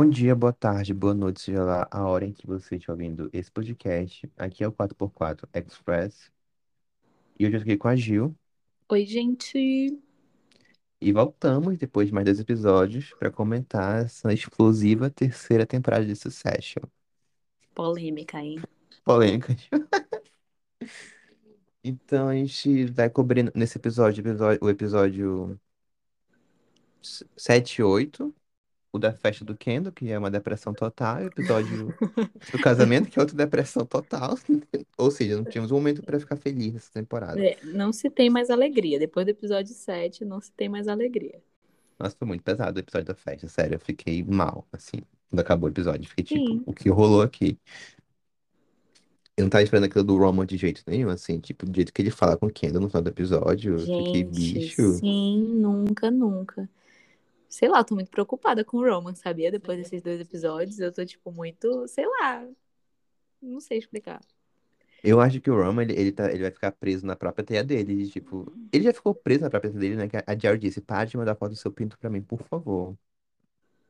Bom dia, boa tarde, boa noite, seja lá a hora em que você estiver ouvindo esse podcast. Aqui é o 4x4 Express e hoje eu tô aqui com a Gil Oi, gente. e voltamos depois de mais dois episódios para comentar essa explosiva terceira temporada de Succession. Polêmica, hein? Polêmicas. Então a gente vai cobrir nesse episódio, episódio- o episódio 7 e 8, o da festa do Kendall, que é uma depressão total, e o episódio do casamento, que é outra depressão total. Ou seja, não tínhamos um momento para ficar feliz nessa temporada. É, não se tem mais alegria. Depois do episódio 7, não se tem mais alegria. Nossa, foi muito pesado o episódio da festa, sério, eu fiquei mal, assim, quando acabou o episódio. Fiquei tipo, Sim. o que rolou aqui? Eu não tava esperando aquilo do Roman de jeito nenhum, assim, tipo, do jeito que ele fala com o Kendall no final do episódio, eu fiquei, Gente, bicho. sim, nunca, nunca. Sei lá, eu tô muito preocupada com o Roman, sabia? Depois desses dois episódios, eu tô, tipo, muito, sei lá. Não sei explicar. Eu acho que o Roman, ele, ele, tá, ele vai ficar preso na própria teia dele, de, tipo, ele já ficou preso na própria teia dele, né, que a Jerry disse, para de mandar foto do seu pinto pra mim, por favor.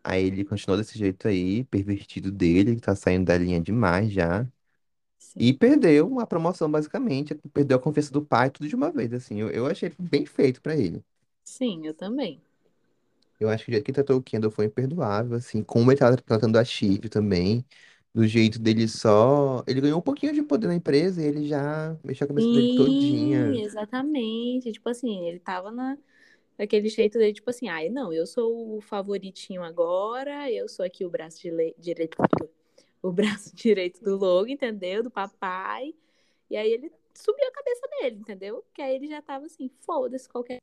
Aí ele continuou desse jeito aí, pervertido dele, que tá saindo da linha demais já. Sim. E perdeu a promoção, basicamente. Perdeu a confiança do pai, tudo de uma vez, assim. Eu, eu achei bem feito pra ele. Sim, eu também. Eu acho que o jeito que ele tratou o Kendall foi imperdoável, assim. Como ele tava tratando a Shiv também. Do jeito dele só... Ele ganhou um pouquinho de poder na empresa e ele já mexeu a cabeça dele Sim, todinha. exatamente. Tipo assim, ele tava na, daquele jeito dele, tipo assim, ai, não, eu sou o favoritinho agora, eu sou aqui o braço dile- direito, o braço direito do Logan, entendeu? Do papai. E aí ele subiu a cabeça dele, entendeu? Que aí ele já tava assim, foda-se, qualquer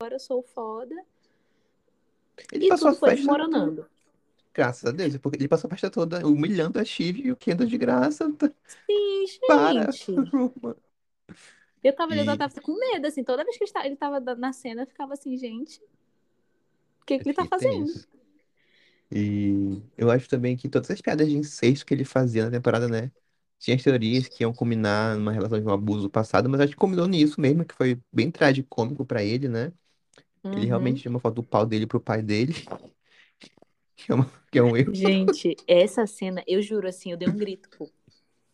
agora eu sou foda. Ele E passou a tudo foi festa, desmoronando. graças a Deus, porque ele passou a festa toda humilhando a Shiv e o Kendall de graça. Sim, Para, gente. Roman. Eu tava, eu E tava com medo, assim, toda vez que ele tava- na cena, eu ficava assim, gente, o que, eu que ele tá fazendo? E eu acho também que todas as piadas de incesto que ele fazia na temporada, né? Tinha as teorias que iam culminar numa relação de um abuso passado, mas acho que combinou nisso mesmo, que foi bem tragicômico pra ele, né? Ele Uhum. realmente tinha uma foto do pau dele pro pai dele, que é, uma- que é um erro. Gente, essa cena, eu juro assim, eu dei um grito, pô.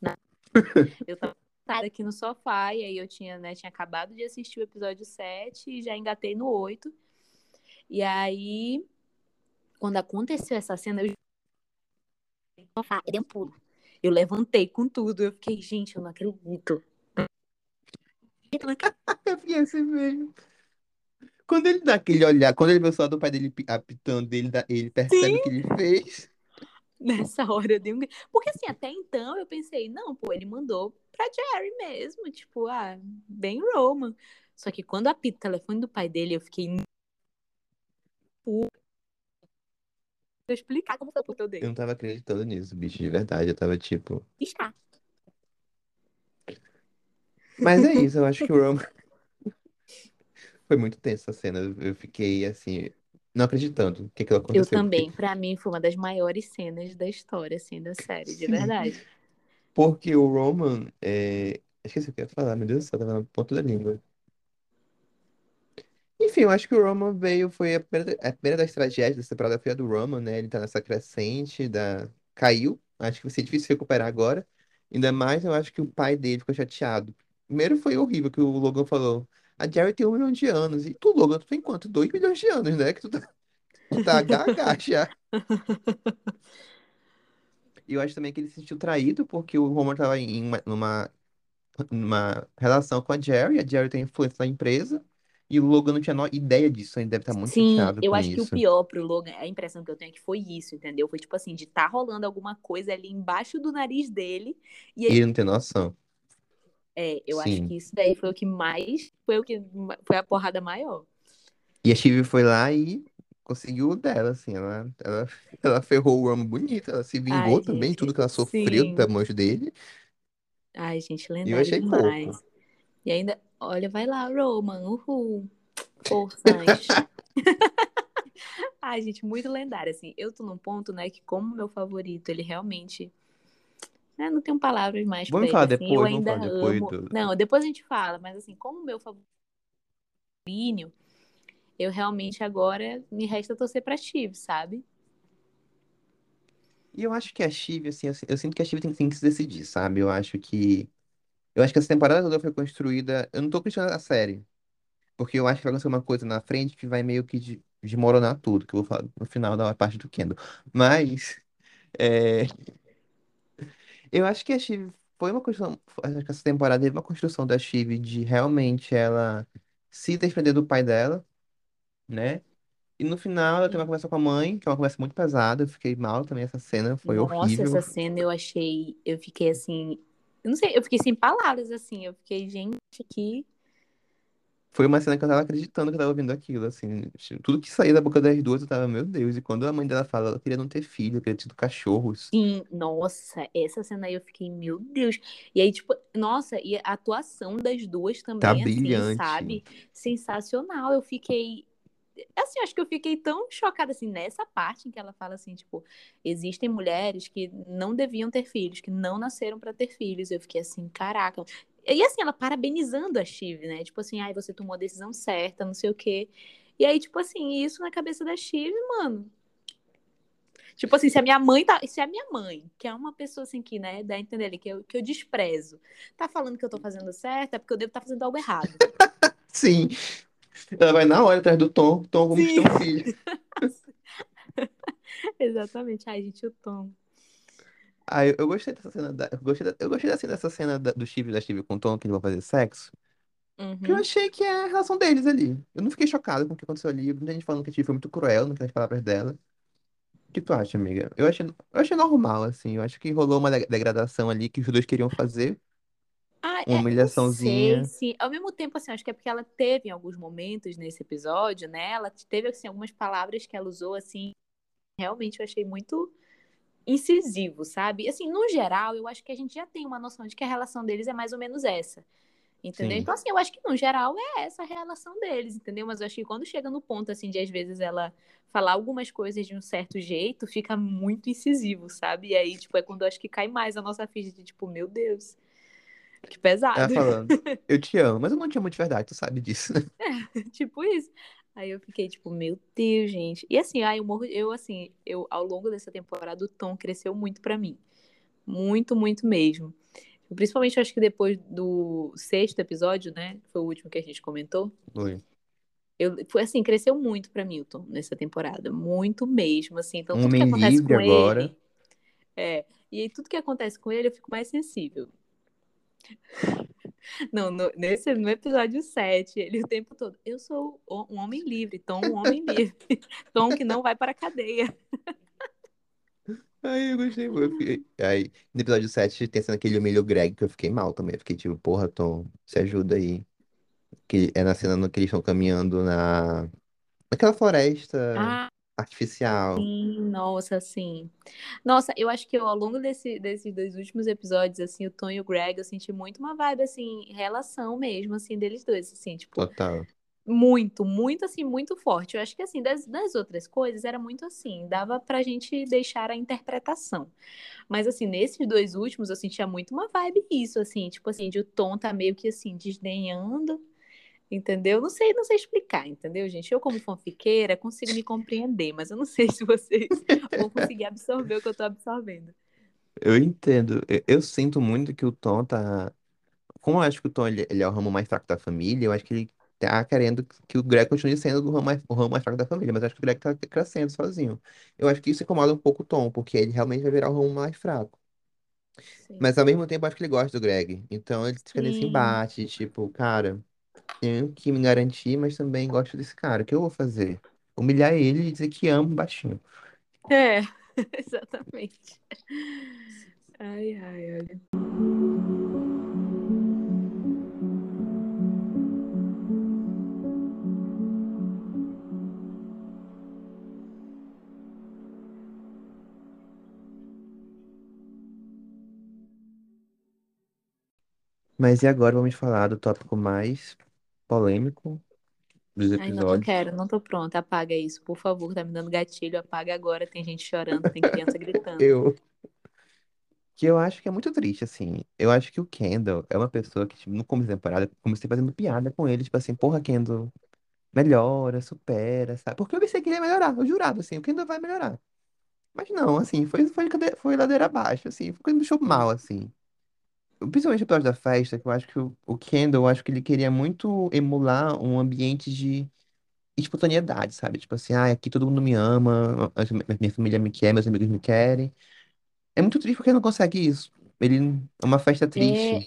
Na- Eu tava sentada aqui no sofá e aí eu tinha, né, tinha acabado de assistir o episódio 7 e já engatei no 8. E aí, quando aconteceu essa cena, eu juro no sofá, eu dei um pulo. Eu levantei com tudo, eu fiquei, gente, eu não acredito. Eu fiquei assim mesmo. Quando ele dá aquele olhar, quando ele vê o celular do pai dele pi- apitando, ele, dá- ele percebe o que ele fez. Nessa hora eu dei um. Porque assim, até então eu pensei, não, pô, ele mandou pra Jerry mesmo, tipo, ah, bem Roman. Só que quando apita o telefone do pai dele, eu fiquei. Vou explicar como foi o puto Eu dele. não tava acreditando nisso, bicho, de verdade. Eu tava tipo. Piscar. Mas é isso, eu acho que o Roman. Foi muito tensa a cena. Eu eu fiquei assim, não acreditando o que aquilo Eu aconteceu. Porque, também, pra mim, foi uma das maiores cenas da história, assim, da série, de sim, verdade. porque o Roman. É... Esqueci o que eu ia falar, meu Deus do céu, tava na ponta da língua. Enfim, eu acho que o Roman veio, foi a primeira, a primeira das tragédias dessa temporada foi a do Roman, né? Ele tá nessa crescente, da... caiu. Acho que vai ser difícil recuperar agora. Ainda mais, eu acho que o pai dele ficou chateado. Primeiro foi horrível que o Logan falou. A Jerry tem um milhão de anos. E tu, Logan, tu tem quanto? Dois milhões de anos, né? Que tu tá, tu tá gaga já. E eu acho também que ele se sentiu traído porque o Roman tava em uma, numa, numa relação com a Jerry. A Jerry tem influência na empresa. E o Logan não tinha ideia disso. Ele deve estar muito Sim, chateado eu com acho que o isso. pior pro Logan, a impressão que eu tenho é que foi isso, entendeu? Foi tipo assim, de tá rolando alguma coisa ali embaixo do nariz dele. E E ele ele não tem noção. É, eu acho Sim. que isso daí foi o que mais, foi o que foi a porrada maior. E a Shiv foi lá e conseguiu o dela, assim. Ela, ela, ela ferrou o Roman bonito. Ela se vingou Ai, também, gente, tudo que ela sofreu sim. da mancha dele. Ai, gente, E eu lendário achei demais. pouco. E ainda, olha, vai lá, Roman, uhul. Forças. Ai, gente, muito lendário, assim. Eu tô num ponto, né, que como meu favorito, ele realmente... né, não tenho palavras mais pra Vamos ele, falar assim. Eu depois, vamos ainda falar depois amo... do. Não, depois a gente fala, mas assim, como meu favorito, eu realmente agora me resta torcer pra Steve, sabe? E eu acho que a Chive, assim, eu, eu sinto que a Chive tem, tem que se decidir, sabe? Eu acho que. Eu acho que essa temporada toda foi construída. Eu não tô criticando a série, porque eu acho que vai acontecer uma coisa na frente que vai meio que de- desmoronar tudo, que eu vou falar no final da parte do Kendall. Mas. é, eu acho que a Chive foi uma construção. Acho que essa temporada teve uma construção da Chive de realmente ela se desprender do pai dela, né? E no final ela tem uma conversa com a mãe, que é uma conversa muito pesada. Eu fiquei mal também, essa cena foi Nossa, horrível. essa cena eu achei. Eu fiquei assim. Eu não sei, eu fiquei sem palavras, assim. Eu fiquei, gente, que. Foi uma cena que eu tava acreditando que eu tava ouvindo aquilo, assim. Tudo que saía da boca das duas, eu tava, meu Deus. E quando a mãe dela fala, ela queria não ter filho, queria ter tido cachorros. Sim, nossa, essa cena aí eu fiquei, meu Deus. E aí, tipo, nossa, e a atuação das duas Tá também, assim, brilhante. sabe? Sensacional. Eu fiquei. Assim, acho que eu fiquei tão chocada, assim, nessa parte em que ela fala assim, tipo, existem mulheres que não deviam ter filhos, que não nasceram pra ter filhos. Eu fiquei assim, caraca. E assim, ela parabenizando a Shiv, né? Tipo assim, ai, você tomou a decisão certa, não sei o quê. E aí, tipo assim, isso na cabeça da Shiv, mano. Tipo assim, se a minha mãe tá. Se a minha mãe, que é uma pessoa assim que, né, dá a entender ali, que eu, que eu desprezo, tá falando que eu tô fazendo certo, é porque eu devo estar fazendo algo errado. Sim, ela vai na hora atrás do Tom. Tom, vamos ter um filho. Exatamente. Ai, gente, o Tom. Ah, eu, eu gostei dessa cena. Da, eu gostei, da, eu gostei assim, dessa cena da- do Steve e da Steve com o Tom, que eles vão fazer sexo. Porque eu Uhum. achei que é a relação deles ali. Eu não fiquei chocado com o que aconteceu ali. Muita gente falando que a Steve foi muito cruel nas palavras dela. O que tu acha, amiga? Eu achei, eu achei normal, assim. Eu acho que rolou uma de- degradação ali que os dois queriam fazer. Ah, Uma é, não sei humilhaçãozinha. se. Ao mesmo tempo, assim, acho que é porque ela teve em alguns momentos nesse episódio, né? Ela teve, assim, algumas palavras que ela usou, assim, realmente eu achei muito incisivo, sabe? Assim, no geral, eu acho que a gente já tem uma noção de que a relação deles é mais ou menos essa. Entendeu? Sim. Então, assim, eu acho que no geral é essa a relação deles, entendeu? Mas eu acho que quando chega no ponto, assim, de às vezes ela falar algumas coisas de um certo jeito, fica muito incisivo, sabe? E aí, tipo, é quando eu acho que cai mais a nossa ficha de, tipo, meu Deus, que Ela pesado. falando, eu te amo, mas eu não te amo de verdade, tu sabe disso. tipo isso. Aí eu fiquei, tipo, meu Deus, gente. E assim, aí eu morro, eu, assim, eu, ao longo dessa temporada, o tom cresceu muito pra mim. Muito, muito mesmo. Principalmente, acho que depois do sexto episódio, né? Foi o último que a gente comentou. Foi. Eu, foi assim, cresceu muito pra Milton nessa temporada. Muito mesmo, assim. Então, tudo que acontece com agora. ele. É. E aí, tudo que acontece com ele, eu fico mais sensível. Não, no, nesse, no episódio 7, ele o tempo todo. Eu sou um homem livre, Tom, um homem livre. Tom que não vai para a cadeia. Ai, eu gostei. Eu fiquei... Aí, no episódio 7 tem cena que ele humilha o Greg, que eu fiquei mal também. Eu fiquei tipo, porra, Tom, se ajuda aí. Que é na cena no que eles estão caminhando na... Naquela floresta Ah, artificial. sim, nossa, sim. Nossa, eu acho que eu, ao longo desse, desses dois últimos episódios, assim, o Tom e o Greg, eu senti muito uma vibe, assim, relação mesmo, assim, deles dois, assim, tipo, Total. muito, muito, assim, muito forte. Eu acho que, assim, das, das outras coisas era muito assim, dava pra gente deixar a interpretação. Mas, assim, nesses dois últimos, eu sentia muito uma vibe isso, assim, tipo assim, de o Tom tá meio que, assim, desdenhando, entendeu? Não sei, não sei explicar, entendeu, gente? Eu, como fanfiqueira, consigo me compreender, mas eu não sei se vocês vão conseguir absorver o que eu tô absorvendo. Eu entendo. Eu, eu sinto muito que o Tom tá. Como eu acho que o Tom ele, ele é o ramo mais fraco da família, eu acho que ele tá querendo que o Greg continue sendo o ramo mais, o ramo mais fraco da família, mas eu acho que o Greg tá crescendo sozinho. Eu acho que isso incomoda um pouco o Tom, porque ele realmente vai virar o ramo mais fraco. Sim. Mas ao mesmo tempo, eu acho que ele gosta do Greg. Então ele fica nesse embate, tipo, cara, tenho que me garantir, mas também gosto desse cara. O que eu vou fazer? Humilhar ele e dizer que amo baixinho. É, exatamente. Ai, ai, olha. Mas e agora vamos falar do tópico mais polêmico dos Ai, não, não episódios. quero, não tô pronta. Apaga isso, por favor, tá me dando gatilho. Apaga agora. Tem gente chorando, tem criança gritando. Eu, que eu acho que é muito triste, assim. Eu acho que o Kendall é uma pessoa que, tipo, no começo da temporada, eu comecei fazendo piada com ele, tipo assim, porra, Kendall, melhora, supera, sabe? Porque eu pensei que ele ia melhorar, eu jurava, assim, o Kendall vai melhorar. Mas não, assim, foi, foi, cade- foi ladeira abaixo, assim, que me deixou mal, Sim. assim. Principalmente o episódio da festa, que eu acho que o, o Kendall, eu acho que ele queria muito emular um ambiente de espontaneidade, sabe? Tipo assim, ah, aqui todo mundo me ama, a- a minha família me quer, meus amigos me querem. É muito triste porque ele não consegue isso. Ele é uma festa É, triste.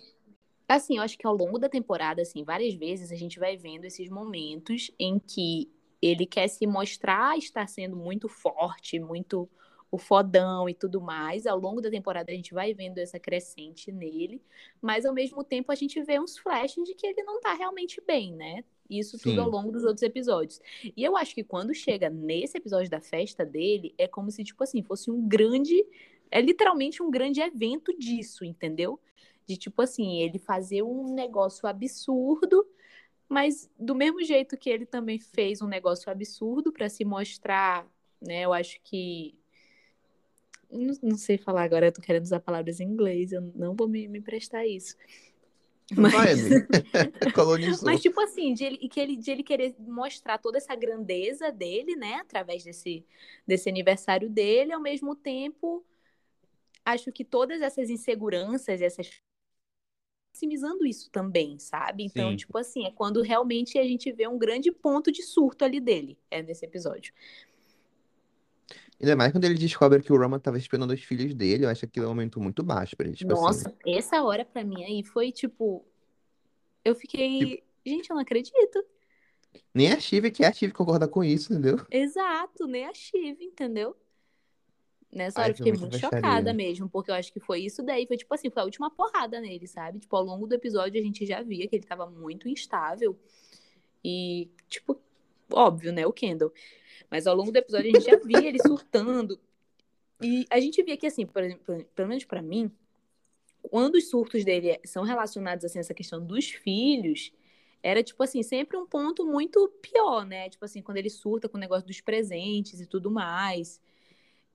assim, eu acho que ao longo da temporada, assim, várias vezes a gente vai vendo esses momentos em que ele quer se mostrar estar sendo muito forte, muito o fodão e tudo mais. Ao longo da temporada a gente vai vendo essa crescente nele, mas ao mesmo tempo a gente vê uns flashes de que ele não tá realmente bem, né? Isso tudo ao Sim, longo dos outros episódios. E eu acho que quando chega nesse episódio da festa dele, é como se, tipo assim, fosse um grande. É literalmente um grande evento disso, entendeu? De tipo assim, ele fazer um negócio absurdo, mas do mesmo jeito que ele também fez um negócio absurdo para se mostrar, né? Eu acho que. Não, não sei falar agora, eu tô querendo usar palavras em inglês, eu não vou me, me prestar isso. vai, Mas, amigo. mas tipo assim, de ele, que ele, de ele querer mostrar toda essa grandeza dele, né? Através desse, desse aniversário dele, ao mesmo tempo, acho que todas essas inseguranças, essas maximizando isso também, sabe? Então, Sim. tipo assim, é quando realmente a gente vê um grande ponto de surto ali dele, é nesse episódio. Ainda mais quando ele descobre que o Roman tava esperando os filhos dele, eu acho aquilo é um momento muito baixo pra ele, tipo assim. Nossa, essa hora pra mim aí foi tipo, eu Tipo, fiquei, gente, eu não acredito. nem a Shiv que é a Shiv concorda com isso, entendeu? Exato, nem a Shiv, entendeu? Nessa hora Ai, eu foi fiquei muito chocada baixaria. mesmo, porque eu acho que foi isso daí, foi tipo assim, foi a última porrada nele, sabe? Tipo, ao longo do episódio a gente já via que ele tava muito instável e, tipo, óbvio, né, o Kendall. Mas ao longo do episódio a gente já via ele surtando e a gente via que assim, por pelo menos pra mim, quando os surtos dele são relacionados assim a essa questão dos filhos, era tipo assim, sempre um ponto muito pior, né? Tipo assim, quando ele surta com o negócio dos presentes e tudo mais.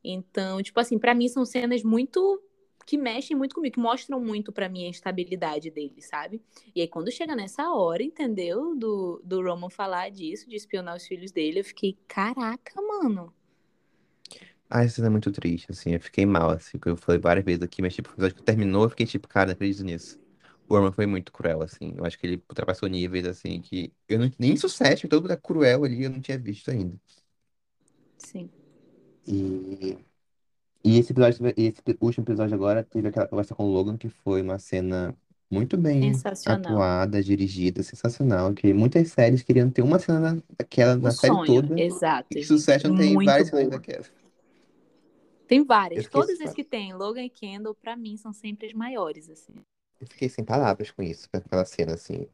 Então, tipo assim, pra mim são cenas muito que mexem muito comigo, que mostram muito pra mim a instabilidade dele, sabe? E aí quando chega nessa hora, entendeu? Do, do Roman falar disso, de espionar os filhos dele, eu fiquei, caraca, mano. Ai, essa cena é muito triste, assim, eu fiquei mal, assim, eu falei várias vezes aqui, mas tipo, o episódio que terminou, eu fiquei tipo, cara, não acredito nisso. O Roman foi muito cruel, assim, eu acho que ele ultrapassou níveis, assim, que eu não, nem sete, todo mundo é cruel ali, eu não tinha visto ainda. Sim, E, e esse episódio, esse último episódio agora, teve aquela conversa com o Logan, que foi uma cena muito bem sensacional. atuada, dirigida, sensacional, que muitas séries queriam ter uma cena daquela Um na série sonho, toda, exato, e. Succession tem Muito várias cenas boa. daquela. Tem Eu várias. fiquei, Todas as que tem, Logan e Kendall, pra mim, são sempre as maiores, assim. eu fiquei sem palavras com isso, com aquela cena, assim.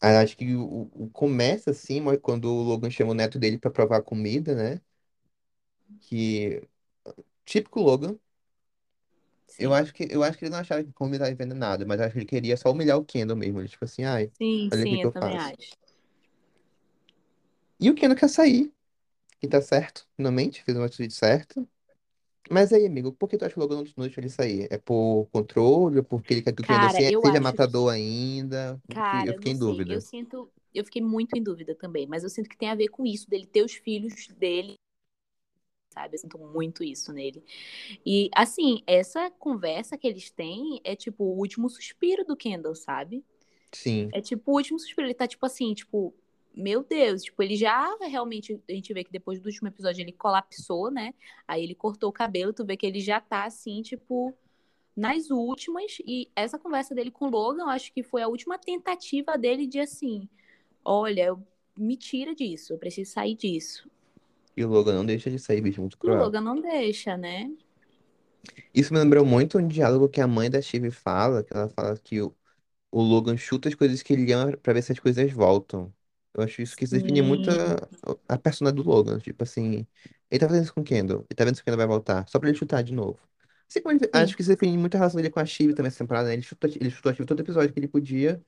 Ah, Acho que o, o- começa assim, quando o Logan chama o neto dele pra provar a comida, né? Que típico Logan. Eu Sim. acho que eu acho que ele não achava que a comida estava envenenada, mas acho que ele queria só humilhar o Kendall mesmo. Ele, tipo assim, ai, Sim, olha aqui sim, que eu eu também faço. acho. E o Kendall quer sair, que tá certo, finalmente, fez uma atitude certa. Mas aí, amigo, por que tu acha que o Logan não deixou ele sair? É por controle, porque ele quer que o Kendall Cara, se- eu seja acho matador que. ainda? Eu fiquei eu Cara, fiquei em sei. Eu dúvida. sinto. Eu fiquei muito em dúvida também, mas eu sinto que tem a ver com isso, dele ter os filhos dele, sabe? Eu sinto muito isso nele. E, assim, essa conversa que eles têm é tipo o último suspiro do Kendall, sabe? Sim. É tipo o último suspiro. Ele tá tipo assim, tipo, meu Deus, tipo, ele já realmente. A gente vê que depois do último episódio ele colapsou, né? Aí ele cortou o cabelo, tu vê que ele já tá assim, tipo, nas últimas. E essa conversa dele com o Logan, eu acho que foi a última tentativa dele de assim: olha, eu- me tira disso, eu preciso sair disso. E o Logan não deixa de sair, bicho, muito E o cruel. Logan não deixa, né? Isso me lembrou muito um diálogo que a mãe da Shiv fala, que ela fala que o, o Logan chuta as coisas que ele ama pra ver se as coisas voltam. Eu acho isso que isso define muito Sim, a, a persona do Logan. Tipo assim, ele tá fazendo isso com o Kendall, ele tá vendo se o Kendall vai voltar, só pra ele chutar de novo. Assim como ele- acho que isso define muito a relação dele com a Shiv também essa temporada, né? Ele chutou, ele chutou a Shiv todo episódio que ele podia.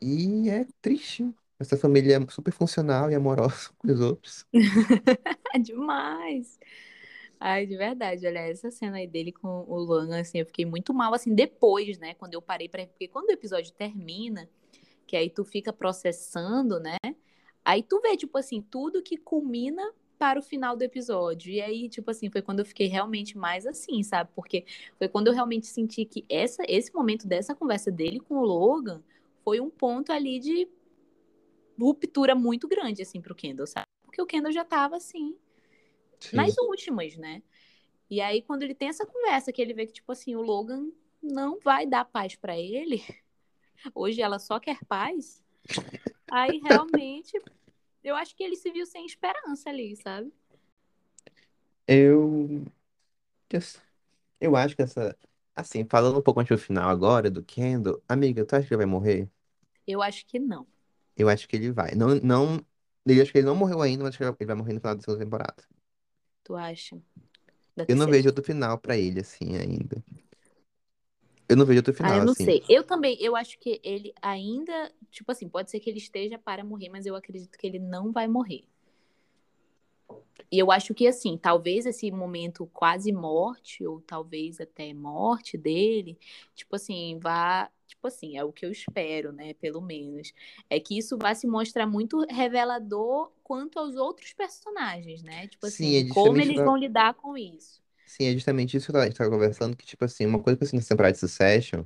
E é triste. Essa família é super funcional e amorosa com os outros. Demais. Ai, de verdade, olha, essa cena aí dele com o Logan, assim, eu fiquei muito mal, assim, depois, né, quando eu parei pra... Porque quando o episódio termina, que aí tu fica processando, né, aí tu vê, tipo assim, tudo que culmina para o final do episódio. E aí, tipo assim, foi quando eu fiquei realmente mais assim, sabe? Porque foi quando eu realmente senti que essa, esse momento dessa conversa dele com o Logan foi um ponto ali de ruptura muito grande, assim, pro Kendall, sabe? Porque o Kendall já tava, assim, Sim. nas últimas, né? E aí, quando ele tem essa conversa, que ele vê que, tipo assim, o Logan não vai dar paz para ele, hoje ela só quer paz, aí realmente eu acho que ele se viu sem esperança ali, sabe? Eu, eu, eu acho que essa. Assim, falando um pouco antes do final agora do Kendall, amiga, tu acha que ele vai morrer? Eu acho que não. Eu acho que ele vai. Não, não, eu acho que ele não morreu ainda, mas acho que ele vai morrer no final da segunda temporada. Tu acha? Da Eu não terceira. vejo outro final pra ele, assim, ainda. Eu não vejo outro Ah, final, eu não assim. sei. Eu também, eu acho que ele ainda, tipo assim, pode ser que ele esteja para morrer, mas eu acredito que ele não vai morrer. E eu acho que assim, talvez esse momento quase morte ou talvez até morte dele, tipo assim, vá, tipo assim, é o que eu espero, né, pelo menos, é que isso vá se mostrar muito revelador quanto aos outros personagens, né? Tipo Sim, é assim, como eles vão lidar com isso. sim, é justamente isso que a gente tava conversando, que, tipo assim, uma coisa que eu sinto nessa temporada de Succession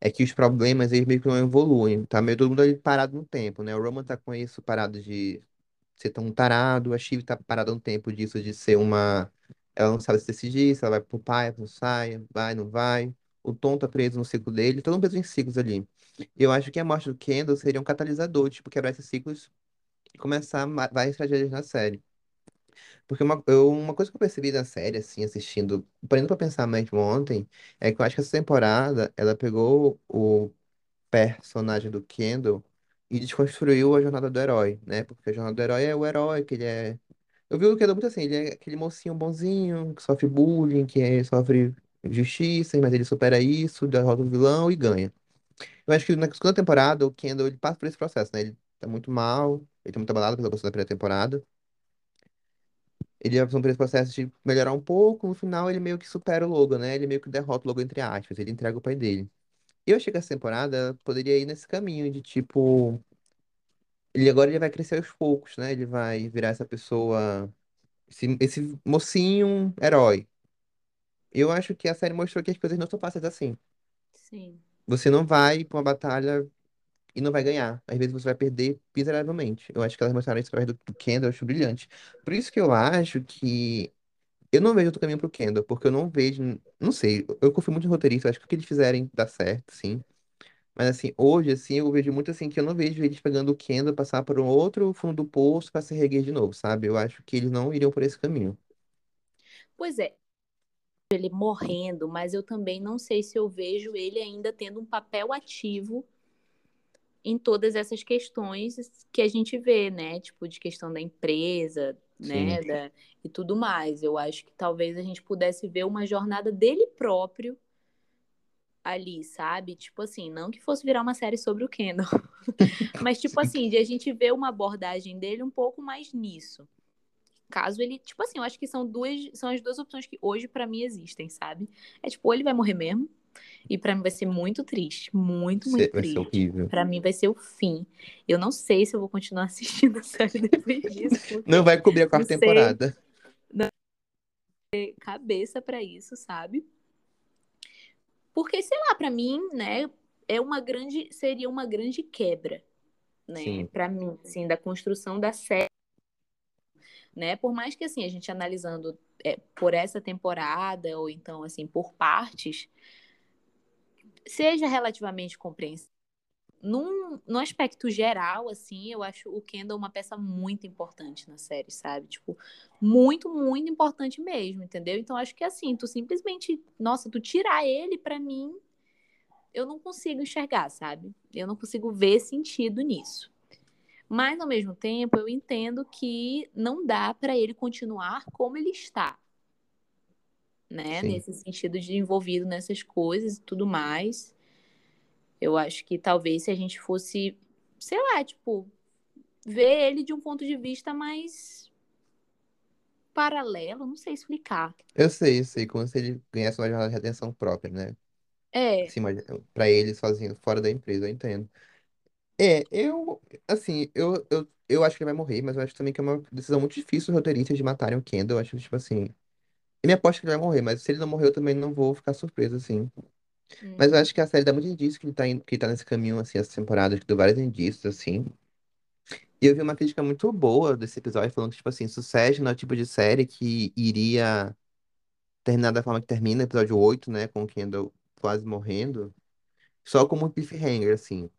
é que os problemas, eles meio que não evoluem, tá meio todo mundo ali parado no tempo, né? O Roman tá com isso, parado de ser tão tarado, a Shiv tá parada no tempo disso, de ser uma... Ela não sabe se decidir, se ela vai pro pai, não sai, vai, não vai. O Tom tá preso no ciclo dele, todo mundo preso em ciclos ali. Eu acho que a morte do Kendall seria um catalisador, tipo, quebrar esses ciclos e começar várias tragédias na série. Porque uma, eu, uma coisa que eu percebi na série, assim, assistindo, parando pra pensar mesmo ontem, é que eu acho que essa temporada, ela pegou o personagem do Kendall e desconstruiu a jornada do herói, né? Porque a jornada do herói é o herói, que ele é... Eu vi o Kendall muito assim, ele é aquele mocinho bonzinho, que sofre bullying, que é- sofre injustiça, mas ele supera isso, derrota o vilão e ganha. Eu acho que na segunda temporada, o Kendall, ele passa por esse processo, né? Ele tá muito mal, ele tá muito abalado pela questão da primeira temporada. Ele já passou por esse processo de melhorar um pouco, no final ele meio que supera o Logan, né? Ele meio que derrota o Logan, entre aspas, ele entrega o pai dele. Eu achei que essa temporada poderia ir nesse caminho de, tipo, ele agora ele vai crescer aos poucos, né? Ele vai virar essa pessoa, esse, esse mocinho herói. Eu acho que a série mostrou que as coisas não são fáceis assim. Sim. Você não vai pra uma batalha e não vai ganhar. Às vezes você vai perder miseravelmente. Eu acho que elas mostraram isso através do, do Kendall, eu acho brilhante. Por isso que eu acho que Eu não vejo outro caminho pro Kendall, porque eu não vejo. Não sei, eu confio muito no roteirista, eu acho que o que eles fizerem dá certo, sim. Mas assim, hoje, assim, eu vejo muito assim que eu não vejo eles pegando o Kendall, passar por um outro fundo do poço pra se reerguer de novo, sabe? Eu acho que eles não iriam por esse caminho. Pois é, ele morrendo, mas eu também não sei se eu vejo ele ainda tendo um papel ativo em todas essas questões que a gente vê, né? Tipo, de questão da empresa, né? Sim. Da, e tudo mais. Eu acho que talvez a gente pudesse ver uma jornada dele próprio ali, sabe? Tipo assim, não que fosse virar uma série sobre o Kendall, mas tipo assim, de a gente ver uma abordagem dele um pouco mais nisso. Caso ele, tipo assim, eu acho que são duas, são as duas opções que hoje pra mim existem, sabe? É tipo, ou ele vai morrer mesmo, e pra mim vai ser muito triste, muito, Vai ser muito vai ser triste. horrível. Pra mim vai ser o fim. Eu não sei se eu vou continuar assistindo a série depois disso, Não vai cobrir a quarta sei. temporada. cabeça pra isso, sabe? Porque sei lá, pra mim, né, é uma grande, seria uma grande quebra, né. Pra mim, assim, da construção da série, né? Por mais que assim a gente analisando é, por essa temporada ou então assim por partes, seja relativamente compreensível. Num, no aspecto geral, assim, eu acho o Kendall uma peça muito importante na série, sabe? Tipo, muito, muito importante mesmo, entendeu? Então, acho que assim, tu simplesmente, nossa, tu tirar ele, pra mim, eu não consigo enxergar, sabe? Eu não consigo ver sentido nisso. Mas, ao mesmo tempo, eu entendo que não dá pra ele continuar como ele está, né? Sim. Nesse sentido de envolvido nessas coisas e tudo mais. Eu acho que talvez se a gente fosse, sei lá, tipo, ver ele de um ponto de vista mais paralelo, não sei explicar. Eu sei, eu sei, como se ele ganhasse uma jornada de redenção própria, né? É, Assim, mas pra ele sozinho, fora da empresa, eu entendo. É, eu, assim, eu, eu eu acho que ele vai morrer, mas eu acho também que é uma decisão muito difícil dos roteiristas de matarem o Kendall. Eu acho, tipo assim. Eu me aposto que ele vai morrer, mas se ele não morrer, eu também não vou ficar surpreso, assim. Mas eu Uhum. acho que a série dá muito indício que ele tá, indo, que ele tá nesse caminho, assim, essa temporada, que deu vários indícios, assim. E eu vi uma crítica muito boa desse episódio, falando que, tipo assim, Succession é o tipo de série que iria terminar da forma que termina, episódio 8, né, com o Kendall quase morrendo, só como um cliffhanger, assim.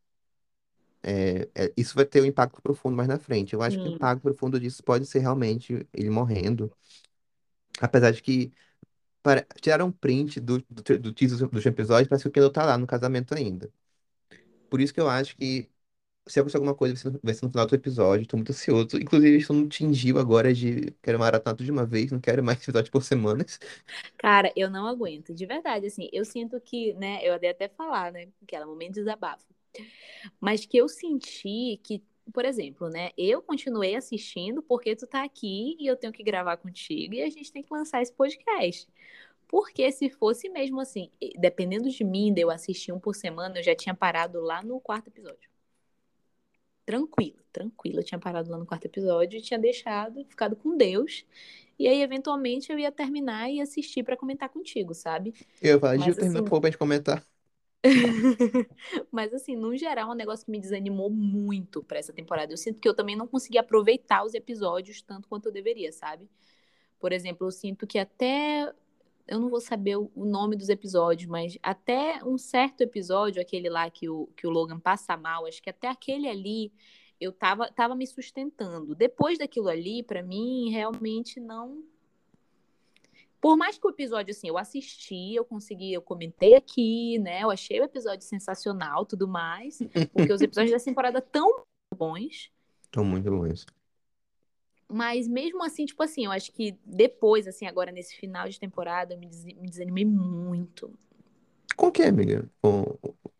É, é, isso vai ter um impacto profundo mais na frente. Eu acho que o impacto profundo disso pode ser realmente ele morrendo. Apesar de que para, tiraram um print do, do, do teaser do episódio, parece que o Kendall tá lá no casamento ainda. Por isso que eu acho que se acontecer alguma coisa, vai ser no, vai ser no final do episódio. Tô muito ansioso. Inclusive, estou no tingiu agora de quero maratonar tudo de uma vez, não quero mais episódio por semanas. Cara, eu não aguento, de verdade, assim, eu sinto que, né, eu dei até falar, né, que era um momento de desabafo, mas que eu senti que, por exemplo, né, eu continuei assistindo porque tu tá aqui e eu tenho que gravar contigo e a gente tem que lançar esse podcast. Porque se fosse mesmo assim, dependendo de mim, de eu assistir um por semana, eu já tinha parado lá no quarto episódio. Tranquilo, tranquilo. Eu tinha parado lá no quarto episódio e tinha deixado, ficado com Deus. E aí, eventualmente, eu ia terminar e assistir pra comentar contigo, sabe? Eu ia falar, Gil, termina assim, pra gente comentar. mas assim, no geral, é um negócio que me desanimou muito pra essa temporada. Eu sinto que eu também não consegui aproveitar os episódios tanto quanto eu deveria, sabe? Por exemplo, eu sinto que até eu não vou saber o nome dos episódios, mas até um certo episódio, aquele lá que o, que o Logan passa mal, acho que até aquele ali eu tava, tava me sustentando. Depois daquilo ali, pra mim, realmente não. Por mais que o episódio, assim, eu assisti, eu consegui, eu comentei aqui, né? Eu achei o episódio sensacional, tudo mais, porque os episódios dessa temporada tão bons. Tô muito longe. Mas mesmo assim, tipo assim, eu acho que depois, assim, agora nesse final de temporada, eu me, des me desanimei muito. Com o que, amiga? Com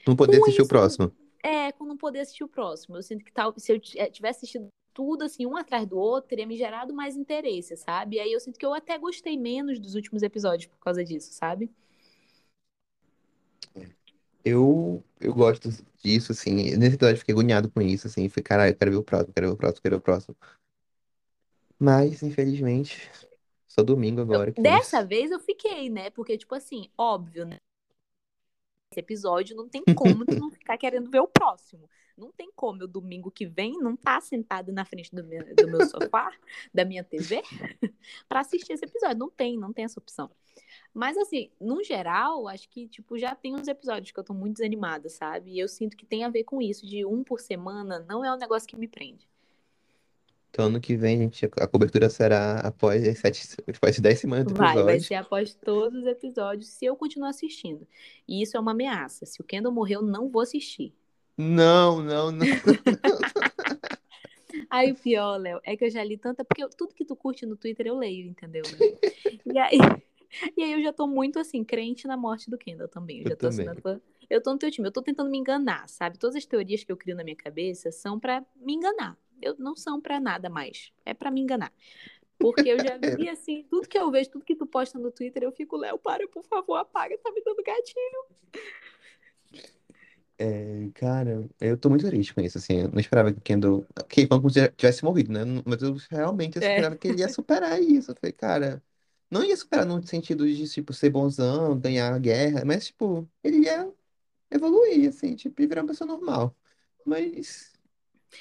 não poder Com assistir o isso, com, próximo. é, com não poder assistir o próximo. Eu sinto que tal, se eu tivesse assistido tudo, assim, um atrás do outro, teria me gerado mais interesse, sabe? E aí eu sinto que eu até gostei menos dos últimos episódios por causa disso, sabe? Eu, eu gosto disso, assim. Nesse episódio eu fiquei agoniado com isso, assim. Falei, caralho, eu quero ver o próximo, quero ver o próximo, quero ver o próximo. Mas, infelizmente, só domingo agora Dessa isso. vez eu fiquei, né? Porque, tipo assim, óbvio, né? Esse episódio não tem como tu não ficar querendo ver o próximo. Não tem como eu, domingo que vem, não tá sentado na frente do meu, do meu sofá, da minha TV, para assistir esse episódio. Não tem, não tem essa opção. Mas, assim, no geral, acho que, tipo, já tem uns episódios que eu tô muito desanimada, sabe? E eu sinto que tem a ver com isso, de um por semana, não é um negócio que me prende. Então, ano que vem, gente, a cobertura será após as sete, após as dez semanas do Vai, vai episódio. ser após todos os episódios, se eu continuar assistindo. E isso é uma ameaça. Se o Kendall morrer, eu não vou assistir. Não, não, não. Aí o pior, Léo, é que eu já li tanta. Porque eu- tudo que tu curte no Twitter eu leio, entendeu? E aí, e aí eu já tô muito assim, crente na morte do Kendall também. Eu Eu já tô também. eu tô no teu time, eu tô tentando me enganar, sabe? Todas as teorias que eu crio na minha cabeça são pra me enganar. Eu não são pra nada mais. É pra me enganar. Porque eu já vi assim, tudo que eu vejo, tudo que tu posta no Twitter, eu fico, Léo, para, por favor, apaga, tá me dando gatinho. É, cara, eu tô muito triste com isso, assim. Eu não esperava que o Kendall. Que se tivesse morrido, né? Mas eu realmente É. esperava que ele ia superar isso. Eu falei, cara, não ia superar no sentido de, tipo, ser bonzão, ganhar a guerra, mas, tipo, ele ia evoluir, assim, tipo, e virar uma pessoa normal. Mas,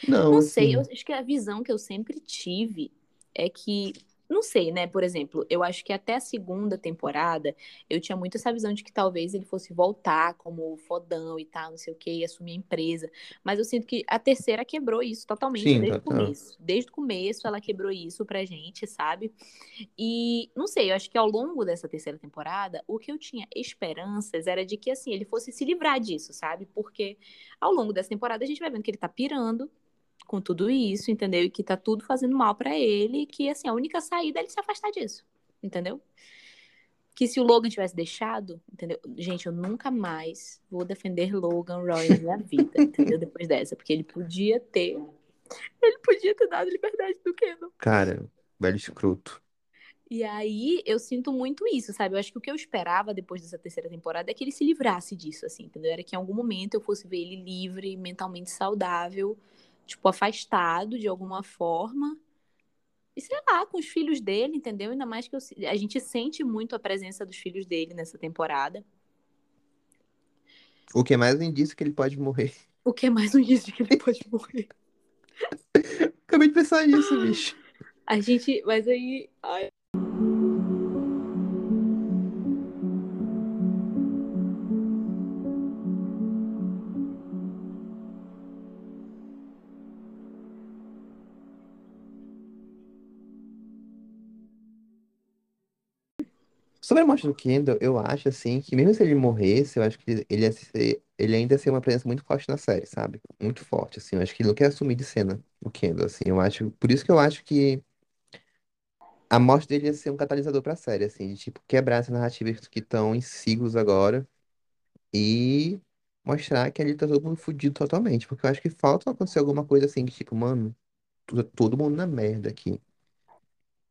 não, Não sei, eu assim. acho que a visão que eu sempre tive é que, não sei, né? Por exemplo, eu acho que até a segunda temporada eu tinha muito essa visão de que talvez ele fosse voltar como fodão e tal, não sei o que, e assumir a empresa. Mas eu sinto que a terceira quebrou isso totalmente Sim, desde o total. começo. Desde o começo ela quebrou isso pra gente, sabe? E não sei, eu acho que ao longo dessa terceira temporada, o que eu tinha esperanças era de que assim, ele fosse se livrar disso, sabe? Porque ao longo dessa temporada a gente vai vendo que ele tá pirando com tudo isso, entendeu? E que tá tudo fazendo mal pra ele, e que assim, a única saída é ele se afastar disso, entendeu? Que se o Logan tivesse deixado, entendeu? Gente, eu nunca mais vou defender Logan Roy na minha vida, entendeu? Depois dessa, porque ele podia ter. Ele podia ter dado liberdade do Kendall. Cara, velho escroto. E aí eu sinto muito isso, sabe? Eu acho que o que eu esperava depois dessa terceira temporada é que ele se livrasse disso, assim, entendeu? Era que em algum momento eu fosse ver ele livre, mentalmente saudável, tipo, afastado de alguma forma. E sei lá, com os filhos dele, entendeu? Ainda mais que eu, a gente sente muito a presença dos filhos dele nessa temporada. O que é mais um indício que ele pode morrer. O que é mais um indício que ele pode morrer. Acabei de pensar nisso, bicho. A gente. Mas aí. Ai. Sobre a morte do Kendall, eu acho, assim, que mesmo se ele morresse, eu acho que ele ia ser, ele ainda ia ser uma presença muito forte na série, sabe? Muito forte, assim. Eu acho que ele não quer assumir de cena o Kendall, assim. Eu acho, por isso que eu acho que a morte dele ia ser um catalisador pra série, assim, de, tipo, quebrar essas narrativas que estão em siglos agora e mostrar que ali tá todo mundo fudido totalmente. Porque eu acho que falta acontecer alguma coisa assim, que, tipo, mano, todo, todo mundo na merda aqui.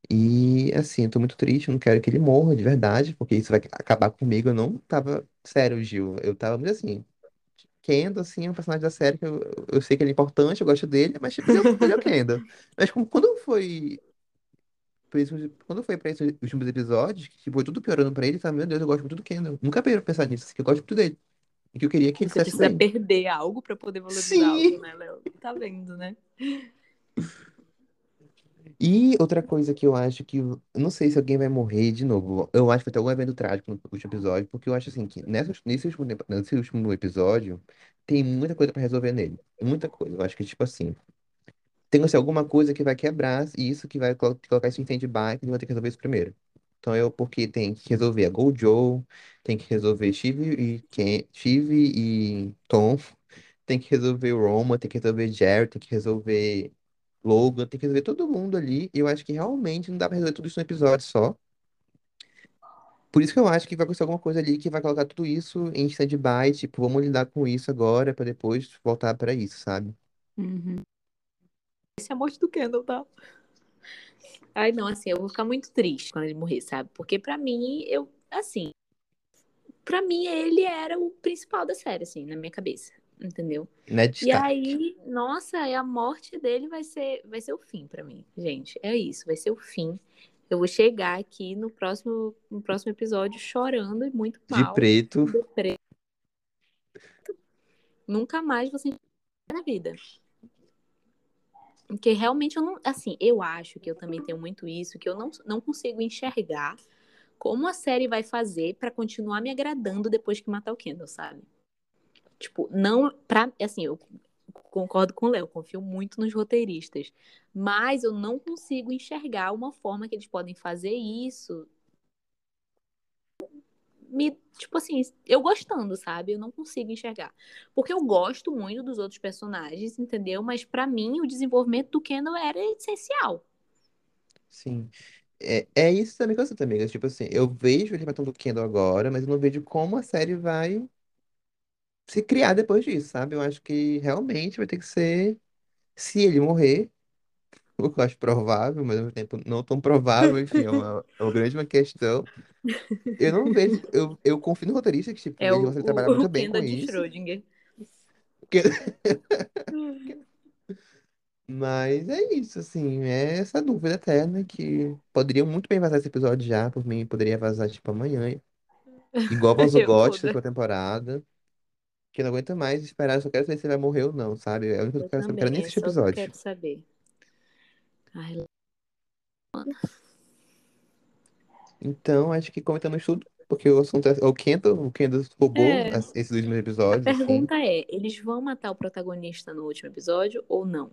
E assim, eu tô muito triste, eu não quero que ele morra de verdade, porque isso vai acabar comigo. Eu não tava. Sério, Gil, eu tava muito assim. Kendall, assim, é um personagem da série que eu, eu sei que ele é importante, eu gosto dele, mas tipo, ele é, o- ele é o Kendall. Mas como- quando foi. pra esses- Quando foi pra esses últimos episódios, que tipo, foi tudo piorando pra ele, tá? Meu Deus, eu gosto muito do Kendall. Nunca parei pra pensar nisso, assim, que eu gosto muito dele. E que eu queria que ele Você estivesse precisa bem. perder algo pra poder valorizar Sim! algo, né, Léo? Tá vendo, né? E outra coisa que eu acho que. Não sei se alguém vai morrer de novo. Eu acho que vai ter algum evento trágico no último episódio, porque eu acho assim que nessa, nesse último, nesse último episódio tem muita coisa pra resolver nele. Muita coisa. Eu acho que, tipo assim, tem ser alguma coisa que vai quebrar isso, que vai colo- colocar isso em stand-by, que ele vai ter que resolver isso primeiro. Então eu, porque tem que resolver a Gojo, tem que resolver Steve e Ken, Steve e Tom, tem que resolver o Roma, tem que resolver Jerry, tem que resolver. Logan, tem que resolver todo mundo ali. E eu acho que realmente não dá pra resolver tudo isso num episódio só. Por isso que eu acho que vai acontecer alguma coisa ali que vai colocar tudo isso em stand-by, tipo, vamos lidar com isso agora pra depois voltar pra isso, sabe? Uhum. Esse é a morte do Kendall, tá? Ai, não, assim, eu vou ficar muito triste quando ele morrer, sabe? Porque pra mim, eu, assim, pra mim ele era o principal da série, assim, na minha cabeça, entendeu? Ned E aí, nossa, a morte dele vai ser, vai ser o fim pra mim, gente. É isso, vai ser o fim. Eu vou chegar aqui no próximo, no próximo episódio chorando e muito De mal, preto. deprê. Nunca mais sentir na vida. Porque realmente eu não. Assim, eu acho que eu também tenho muito isso, que eu não, não consigo enxergar como a série vai fazer pra continuar me agradando depois que matar o Kendall, sabe? Tipo, não. Pra, assim, eu concordo com o Léo, confio muito nos roteiristas. Mas eu não consigo enxergar uma forma que eles podem fazer isso. Me, tipo assim, eu gostando, sabe? Eu não consigo enxergar. Porque eu gosto muito dos outros personagens, entendeu? Mas pra mim o desenvolvimento do Kendall era essencial. Sim. É, é isso também que eu sinto, amiga. Tipo assim, eu vejo ele matando o Kendall agora, mas eu não vejo como a série vai se criar depois disso, sabe? Eu acho que realmente vai ter que ser. Se ele morrer, o que eu acho provável, mas ao mesmo tempo não tão provável, enfim, é uma, é uma grande uma questão. Eu não vejo, eu, eu confio no roteirista que, tipo, É o, trabalhar muito o bem com Kendall de isso. Schrödinger. porque- Mas é isso, assim, é essa dúvida eterna que poderia muito bem vazar esse episódio já, por mim, poderia vazar, tipo, amanhã, igual vazou Eu GOT toda. nessa temporada, que eu não aguento mais esperar, eu só quero saber se ele vai morrer ou não, sabe? É a única coisa Eu que eu quero saber, não quero nem é assistir o só o que eu episódio. quero saber. Ai, Então, acho que comentamos tudo, porque o assunto é o Kendall, o Kendall roubou É, esses últimos a episódios, assim, pergunta é: eles vão matar o protagonista no último episódio ou não?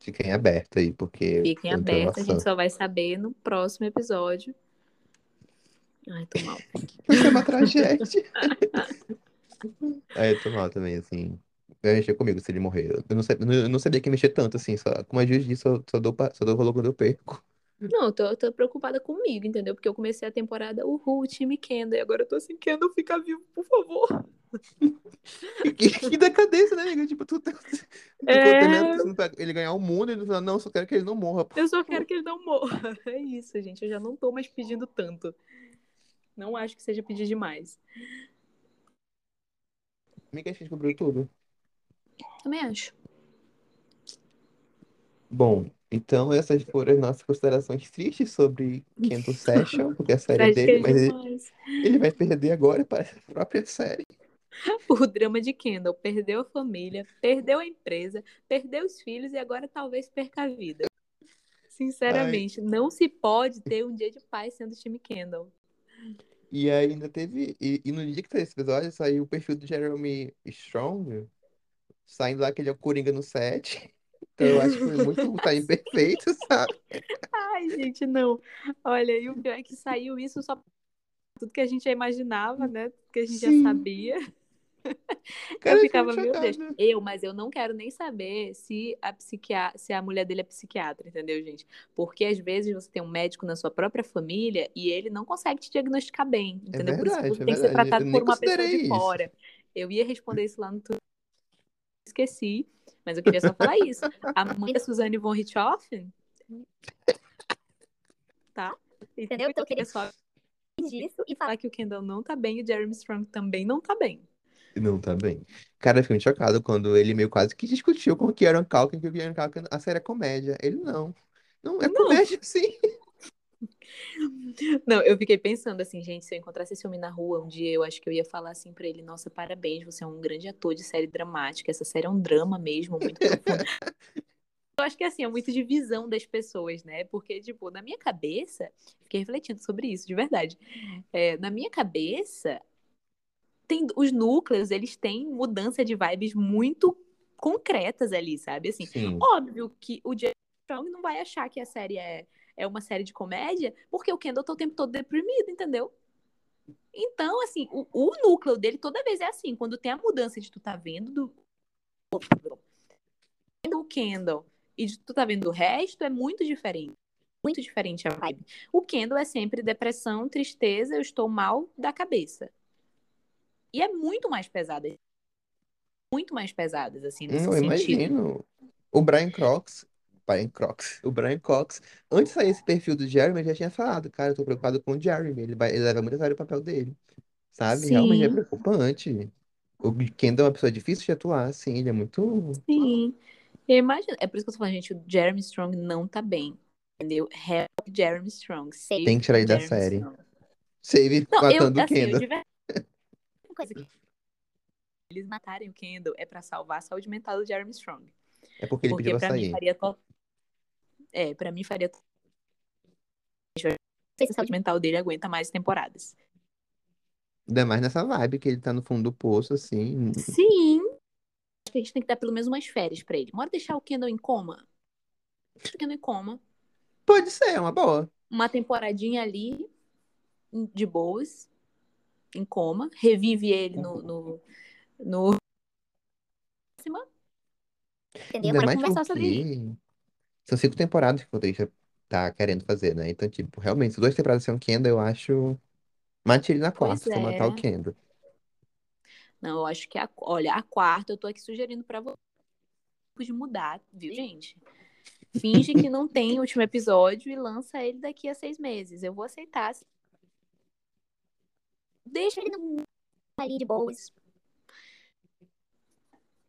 fiquem abertos aí, porque Fiquem abertos, a gente só vai saber no próximo episódio. Ai, tô mal. Vai ser uma tragédia. Eu tô mal também, assim. Vai mexer comigo se ele morrer. Eu não, sabia, eu não sabia que ia mexer tanto, assim. Só, como Judy disse, só, só dou, pa- só dou valor quando eu perco. Não, eu tô, eu tô preocupada comigo, entendeu? Porque eu comecei a temporada, uhul, time Kendall, e agora eu tô assim, Kendall, fica vivo, por favor. Que, que, que decadência, né, amiga? Tipo, tu, tu, tu É, torcendo pra ele ganhar o mundo e no final, não, só quero que ele não morra. por eu só quero que ele não morra. É isso, gente, eu já não tô mais pedindo tanto. Não acho que seja pedir demais. Amiga, a gente descobriu tudo. Também acho. Bom, então essas foram as nossas considerações tristes sobre Kendall Session, porque a série é dele, mas ele, demais. ele vai perder agora para a própria série. O drama de Kendall perdeu a família, perdeu a empresa, perdeu os filhos e agora talvez perca a vida. Ai, Sinceramente, não se pode ter um dia de paz sendo time Kendall. E aí ainda teve. E, e no dia que saiu esse episódio, saiu o perfil do Jeremy Strong, saindo lá que ele é o Coringa no set. Então eu acho que foi muito o time perfeito, sabe? Ai, gente, não. Olha, e o pior é que saiu isso só tudo que a gente já imaginava, né? Tudo que a gente já Sim, sabia. Eu cara, eu ficava, meu Deus, eu, mas eu não quero nem saber se a psiquiatra, se a mulher dele é psiquiatra, entendeu, gente? Porque às vezes você tem um médico na sua própria família e ele não consegue te diagnosticar bem, É entendeu? Por isso que verdade, você é tem que ser verdade. Eu tratado por uma pessoa de isso. fora. Eu ia responder isso lá no Twitter, esqueci, mas eu queria só falar isso. A mãe da Suzane von Richthofen, tá? Entendeu? Então, eu queria só disso e falar falar que o Kendall não tá bem e o Jeremy Strong também não tá bem. Não, tá bem. Cara, eu fiquei muito chocado quando ele meio quase que discutiu com o Kieran Culkin que o Kieran Culkin, a série é comédia. Ele não. Não é Não. comédia, sim. Não, eu fiquei pensando assim, gente, se eu encontrasse esse homem na rua um dia, eu acho que eu ia falar assim pra ele, nossa, parabéns, você é um grande ator de série dramática, essa série é um drama mesmo, muito profundo. Eu acho que assim, é muito de visão das pessoas, né? Porque, tipo, na minha cabeça, fiquei refletindo sobre isso, de verdade. É, na minha cabeça, tem os núcleos, eles têm mudança de vibes muito concretas ali, sabe? Assim, Sim. óbvio que o Jeremy Strong não vai achar que a série é, é uma série de comédia, porque o Kendall tá o tempo todo deprimido, entendeu? Então, assim, o, o núcleo dele toda vez é assim, quando tem a mudança de tu tá vendo do o Kendall e de tu tá vendo o resto, é muito diferente. Muito diferente a vibe. O Kendall é sempre depressão, tristeza, eu estou mal da cabeça. E é muito mais pesada. Muito mais pesadas, assim, Hum, nesse Eu sentido. imagino. O Brian Cox. Brian Cox. O Brian Cox, antes de sair esse perfil do Jeremy, ele já tinha falado, cara, eu tô preocupado com o Jeremy. Ele, vai, ele leva muito a sério o papel dele. Sabe? Realmente é Sim, preocupante. O Kendall é uma pessoa difícil de atuar, assim, ele é muito. sim. Eu imagino. É por isso que eu tô falando, gente, o Jeremy Strong não tá bem. Entendeu? Help Jeremy Strong. Save Tem que tirar ele da série. Strong. Save Não, eu, matando o assim, eu Kendall. de verdade, uma coisa que eles matarem o Kendall é pra salvar a saúde mental do Jeremy Strong. É porque ele Porque pediu pra pra mim sair. faria to... É, pra mim faria a saúde mental dele aguenta mais temporadas. Ainda mais nessa vibe que ele tá no fundo do poço, assim. Sim. Acho que a gente tem que dar pelo menos umas férias pra ele. Bora deixar o Kendall em coma? Deixa o Kendall em coma. Pode ser, é uma boa. Uma temporadinha ali, de boas, em coma. Revive ele no. no, no... entendeu? Ainda mais conversar sobre isso. são cinco temporadas que o roteirista tá querendo fazer, né? Então, tipo, realmente, se duas temporadas são Kendall, eu acho. Mate ele na quarta, se for matar o é. Kendall. Não, eu acho que a, olha, a quarta eu tô aqui sugerindo pra você de mudar, viu, gente? Finge que não tem último episódio e lança ele daqui a seis meses. Eu vou aceitar. Deixa ele no... Ali de boas.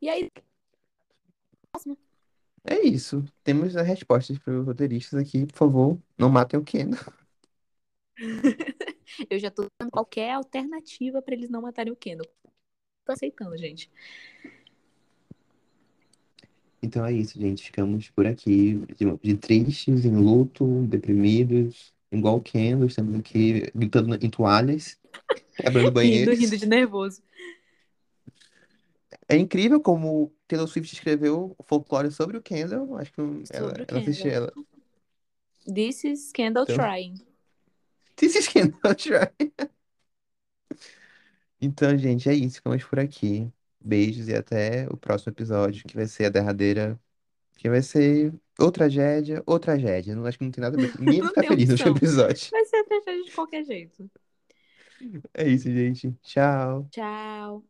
E aí, É isso. Temos as respostas para os roteiristas aqui. Por favor, não matem o Kendall. eu já tô dando qualquer alternativa pra eles não matarem o Kendall. Tô aceitando, gente. Então é isso, gente. Ficamos por aqui, de, de tristes, em luto, deprimidos, igual o Kendall. Estamos aqui gritando em toalhas, quebrando Rindo, banheiros. rindo de nervoso. É incrível como Taylor Swift escreveu folclore sobre o Kendall. Acho que ela, ela assistiu ela. This is Kendall Então, trying. This is Kendall Try. Então, gente, é isso. Ficamos por aqui. Beijos e até o próximo episódio, que vai ser a derradeira. Que vai ser ou tragédia ou tragédia. Não acho que não tem nada a ver. Ninguém vai Não ficar tem feliz no opção. episódio. Vai ser tragédia de qualquer jeito. É isso, gente. Tchau. Tchau.